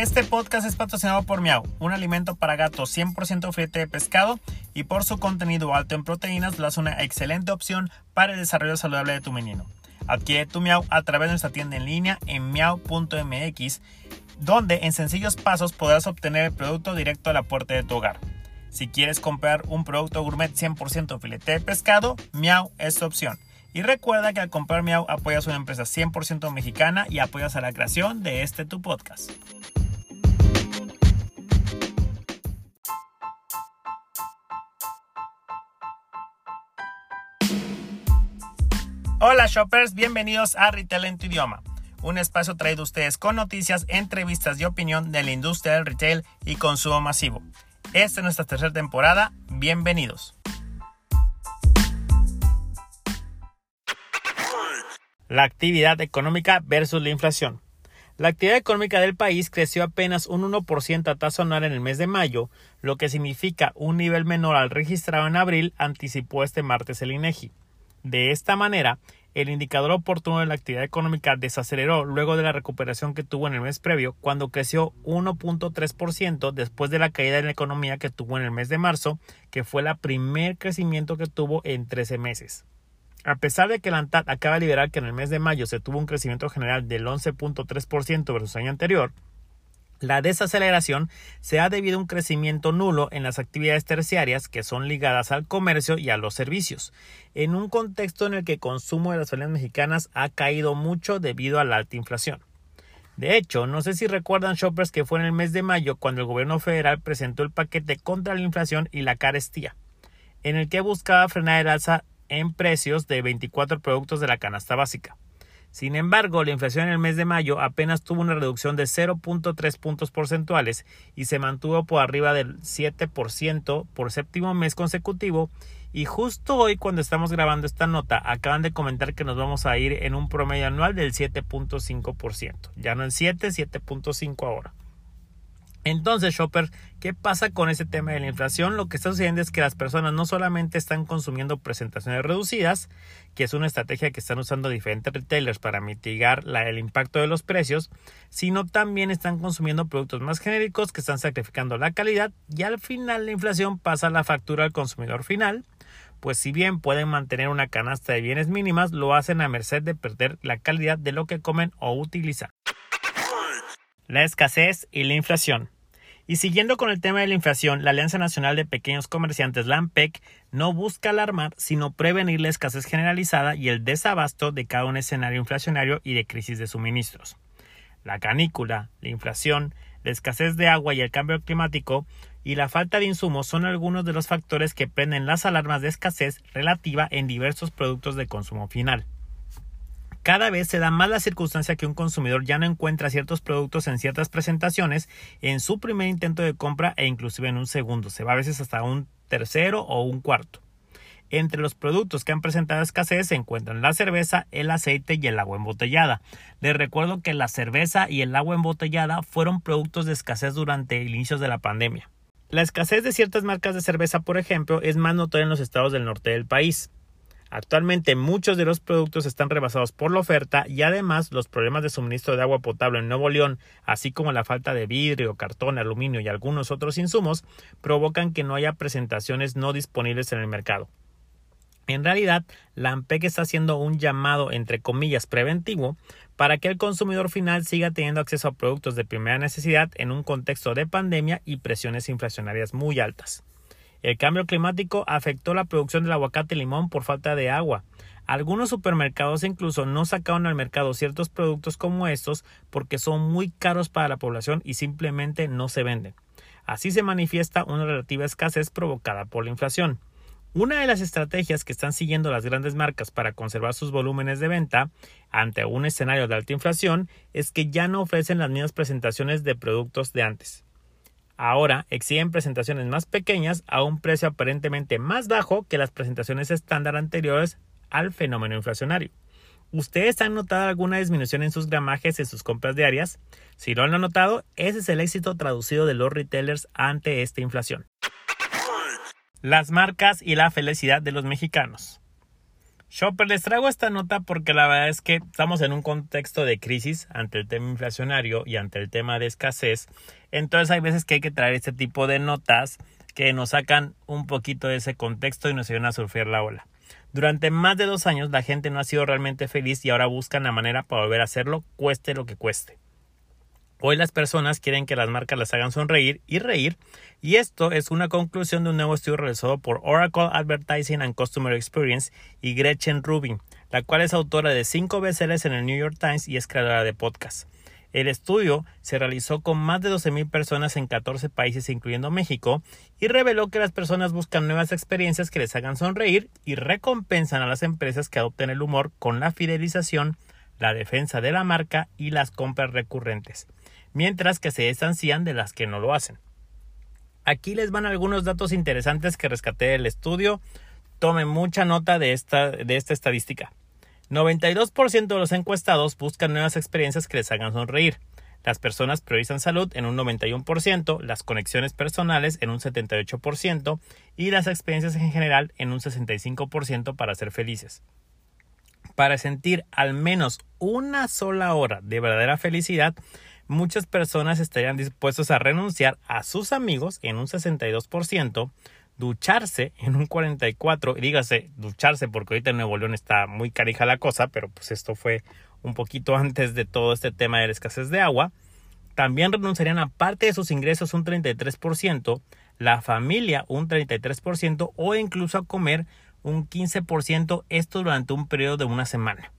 Este podcast es patrocinado por Miau, un alimento para gatos 100% filete de pescado y por su contenido alto en proteínas lo hace una excelente opción para el desarrollo saludable de tu menino. Adquiere tu Miau a través de nuestra tienda en línea en miau.mx, donde en sencillos pasos podrás obtener el producto directo a la puerta de tu hogar. Si quieres comprar un producto gourmet 100% filete de pescado, Miau es tu opción. Y recuerda que al comprar Miau apoyas una empresa 100% mexicana y apoyas a la creación de este tu podcast. Hola shoppers, bienvenidos a Retail en tu idioma, un espacio traído a ustedes con noticias, entrevistas y opinión de la industria del retail y consumo masivo. Esta es nuestra tercera temporada, bienvenidos. La actividad económica versus la inflación. La actividad económica del país creció apenas un 1% a tasa anual en el mes de mayo, lo que significa un nivel menor al registrado en abril, anticipó este martes el INEGI. De esta manera, el indicador oportuno de la actividad económica desaceleró luego de la recuperación que tuvo en el mes previo, cuando creció 1.3% después de la caída en la economía que tuvo en el mes de marzo, que fue el primer crecimiento que tuvo en 13 meses. A pesar de que la ANTAD acaba de liberar que en el mes de mayo se tuvo un crecimiento general del 11.3% versus el año anterior, la desaceleración se ha debido a un crecimiento nulo en las actividades terciarias que son ligadas al comercio y a los servicios, en un contexto en el que el consumo de las familias mexicanas ha caído mucho debido a la alta inflación. De hecho, no sé si recuerdan shoppers que fue en el mes de mayo cuando el gobierno federal presentó el paquete contra la inflación y la carestía, en el que buscaba frenar el alza en precios de 24 productos de la canasta básica. Sin embargo, la inflación en el mes de mayo apenas tuvo una reducción de 0.3 puntos porcentuales y se mantuvo por arriba del 7% por séptimo mes consecutivo y justo hoy cuando estamos grabando esta nota acaban de comentar que nos vamos a ir en un promedio anual del 7.5%, ya no en 7, 7.5 ahora. Entonces, Shopper, ¿qué pasa con ese tema de la inflación? Lo que está sucediendo es que las personas no solamente están consumiendo presentaciones reducidas, que es una estrategia que están usando diferentes retailers para mitigar el impacto de los precios, sino también están consumiendo productos más genéricos que están sacrificando la calidad y al final la inflación pasa la factura al consumidor final, pues si bien pueden mantener una canasta de bienes mínimas, lo hacen a merced de perder la calidad de lo que comen o utilizan la escasez y la inflación. Y siguiendo con el tema de la inflación, la Alianza Nacional de Pequeños Comerciantes, la AMPEC, no busca alarmar, sino prevenir la escasez generalizada y el desabasto de cada un escenario inflacionario y de crisis de suministros. La canícula, la inflación, la escasez de agua y el cambio climático y la falta de insumos son algunos de los factores que prenden las alarmas de escasez relativa en diversos productos de consumo final. Cada vez se da más la circunstancia que un consumidor ya no encuentra ciertos productos en ciertas presentaciones en su primer intento de compra e inclusive en un segundo. Se va a veces hasta un tercero o un cuarto. Entre los productos que han presentado escasez se encuentran la cerveza, el aceite y el agua embotellada. Les recuerdo que la cerveza y el agua embotellada fueron productos de escasez durante el inicio de la pandemia. La escasez de ciertas marcas de cerveza, por ejemplo, es más notoria en los estados del norte del país. Actualmente muchos de los productos están rebasados por la oferta y además los problemas de suministro de agua potable en Nuevo León, así como la falta de vidrio, cartón, aluminio y algunos otros insumos, provocan que no haya presentaciones no disponibles en el mercado. En realidad, la AMPEC está haciendo un llamado entre comillas preventivo para que el consumidor final siga teniendo acceso a productos de primera necesidad en un contexto de pandemia y presiones inflacionarias muy altas. El cambio climático afectó la producción del aguacate y limón por falta de agua. Algunos supermercados incluso no sacaron al mercado ciertos productos como estos porque son muy caros para la población y simplemente no se venden. Así se manifiesta una relativa escasez provocada por la inflación. Una de las estrategias que están siguiendo las grandes marcas para conservar sus volúmenes de venta ante un escenario de alta inflación es que ya no ofrecen las mismas presentaciones de productos de antes. Ahora exigen presentaciones más pequeñas a un precio aparentemente más bajo que las presentaciones estándar anteriores al fenómeno inflacionario. ¿Ustedes han notado alguna disminución en sus gramajes en sus compras diarias? Si no lo han notado, ese es el éxito traducido de los retailers ante esta inflación. Las marcas y la felicidad de los mexicanos. Shopper, les traigo esta nota porque la verdad es que estamos en un contexto de crisis ante el tema inflacionario y ante el tema de escasez. Entonces hay veces que hay que traer este tipo de notas que nos sacan un poquito de ese contexto y nos ayudan a surfear la ola. Durante más de dos años la gente no ha sido realmente feliz y ahora buscan la manera para volver a hacerlo, cueste lo que cueste. Hoy las personas quieren que las marcas las hagan sonreír y reír, y esto es una conclusión de un nuevo estudio realizado por Oracle Advertising and Customer Experience y Gretchen Rubin, la cual es autora de cinco bestsellers en el New York Times y es creadora de podcast. El estudio se realizó con más de 12.000 personas en 14 países incluyendo México y reveló que las personas buscan nuevas experiencias que les hagan sonreír y recompensan a las empresas que adopten el humor con la fidelización, la defensa de la marca y las compras recurrentes mientras que se distancian de las que no lo hacen. Aquí les van algunos datos interesantes que rescaté del estudio. Tomen mucha nota de esta, de esta estadística. 92% de los encuestados buscan nuevas experiencias que les hagan sonreír. Las personas priorizan salud en un 91%, las conexiones personales en un 78% y las experiencias en general en un 65% para ser felices. Para sentir al menos una sola hora de verdadera felicidad, muchas personas estarían dispuestos a renunciar a sus amigos en un 62%, ducharse en un 44%, y dígase ducharse porque ahorita en Nuevo León está muy carija la cosa, pero pues esto fue un poquito antes de todo este tema de la escasez de agua. También renunciarían a parte de sus ingresos un 33%, la familia un 33% o incluso a comer un 15%, esto durante un periodo de una semana.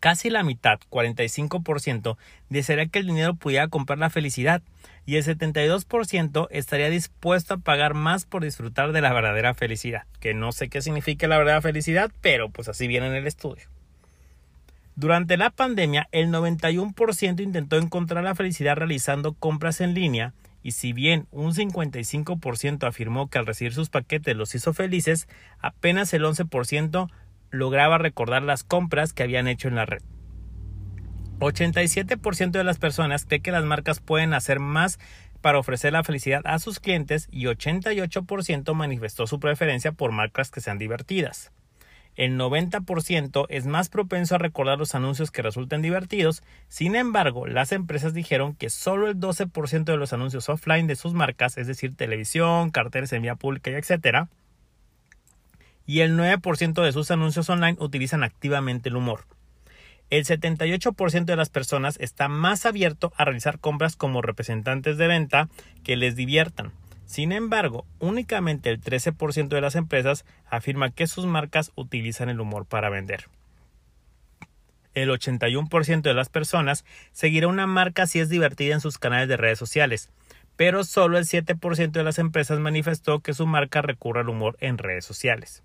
Casi la mitad, 45%, desearía que el dinero pudiera comprar la felicidad y el 72% estaría dispuesto a pagar más por disfrutar de la verdadera felicidad, que no sé qué significa la verdadera felicidad, pero pues así viene en el estudio. Durante la pandemia, el 91% intentó encontrar la felicidad realizando compras en línea y si bien un 55% afirmó que al recibir sus paquetes los hizo felices, apenas el 11% lograba recordar las compras que habían hecho en la red. 87% de las personas cree que las marcas pueden hacer más para ofrecer la felicidad a sus clientes y 88% manifestó su preferencia por marcas que sean divertidas. El 90% es más propenso a recordar los anuncios que resulten divertidos, sin embargo, las empresas dijeron que solo el 12% de los anuncios offline de sus marcas, es decir, televisión, carteles en vía pública y etcétera, y el 9% de sus anuncios online utilizan activamente el humor. El 78% de las personas está más abierto a realizar compras como representantes de venta que les diviertan. Sin embargo, únicamente el 13% de las empresas afirma que sus marcas utilizan el humor para vender. El 81% de las personas seguirá una marca si es divertida en sus canales de redes sociales, pero solo el 7% de las empresas manifestó que su marca recurre al humor en redes sociales.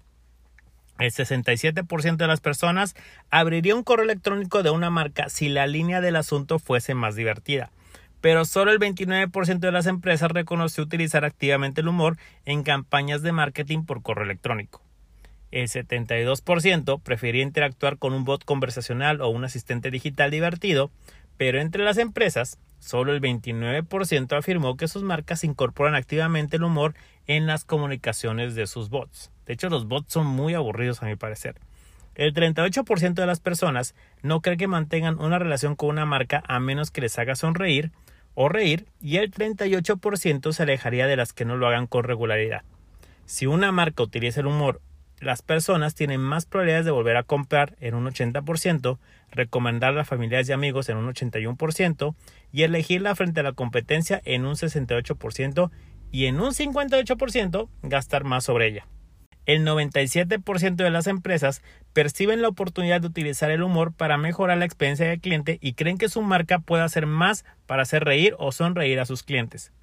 El 67% de las personas abriría un correo electrónico de una marca si la línea del asunto fuese más divertida, pero solo el 29% de las empresas reconoció utilizar activamente el humor en campañas de marketing por correo electrónico. El 72% prefería interactuar con un bot conversacional o un asistente digital divertido, pero entre las empresas, solo el 29% afirmó que sus marcas incorporan activamente el humor en las comunicaciones de sus bots. De hecho, los bots son muy aburridos a mi parecer. El 38% de las personas no cree que mantengan una relación con una marca a menos que les haga sonreír o reír y el 38% se alejaría de las que no lo hagan con regularidad. Si una marca utiliza el humor las personas tienen más probabilidades de volver a comprar en un 80%, recomendar a familiares y amigos en un 81% y elegirla frente a la competencia en un 68% y en un 58% gastar más sobre ella. El 97% de las empresas perciben la oportunidad de utilizar el humor para mejorar la experiencia del cliente y creen que su marca puede hacer más para hacer reír o sonreír a sus clientes.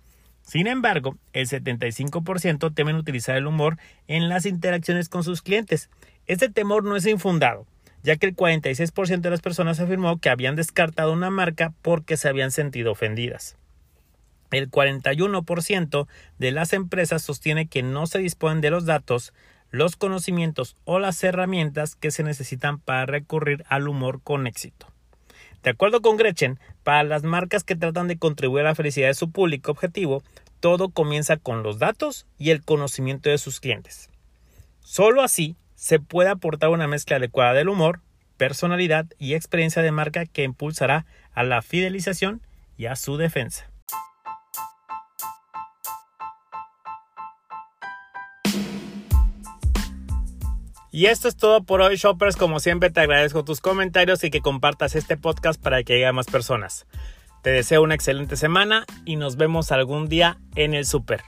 Sin embargo, el 75% temen utilizar el humor en las interacciones con sus clientes. Este temor no es infundado, ya que el 46% de las personas afirmó que habían descartado una marca porque se habían sentido ofendidas. El 41% de las empresas sostiene que no se disponen de los datos, los conocimientos o las herramientas que se necesitan para recurrir al humor con éxito. De acuerdo con Gretchen, para las marcas que tratan de contribuir a la felicidad de su público objetivo, todo comienza con los datos y el conocimiento de sus clientes. Solo así se puede aportar una mezcla adecuada del humor, personalidad y experiencia de marca que impulsará a la fidelización y a su defensa. Y esto es todo por hoy, shoppers. Como siempre, te agradezco tus comentarios y que compartas este podcast para que llegue a más personas. Te deseo una excelente semana y nos vemos algún día en el super.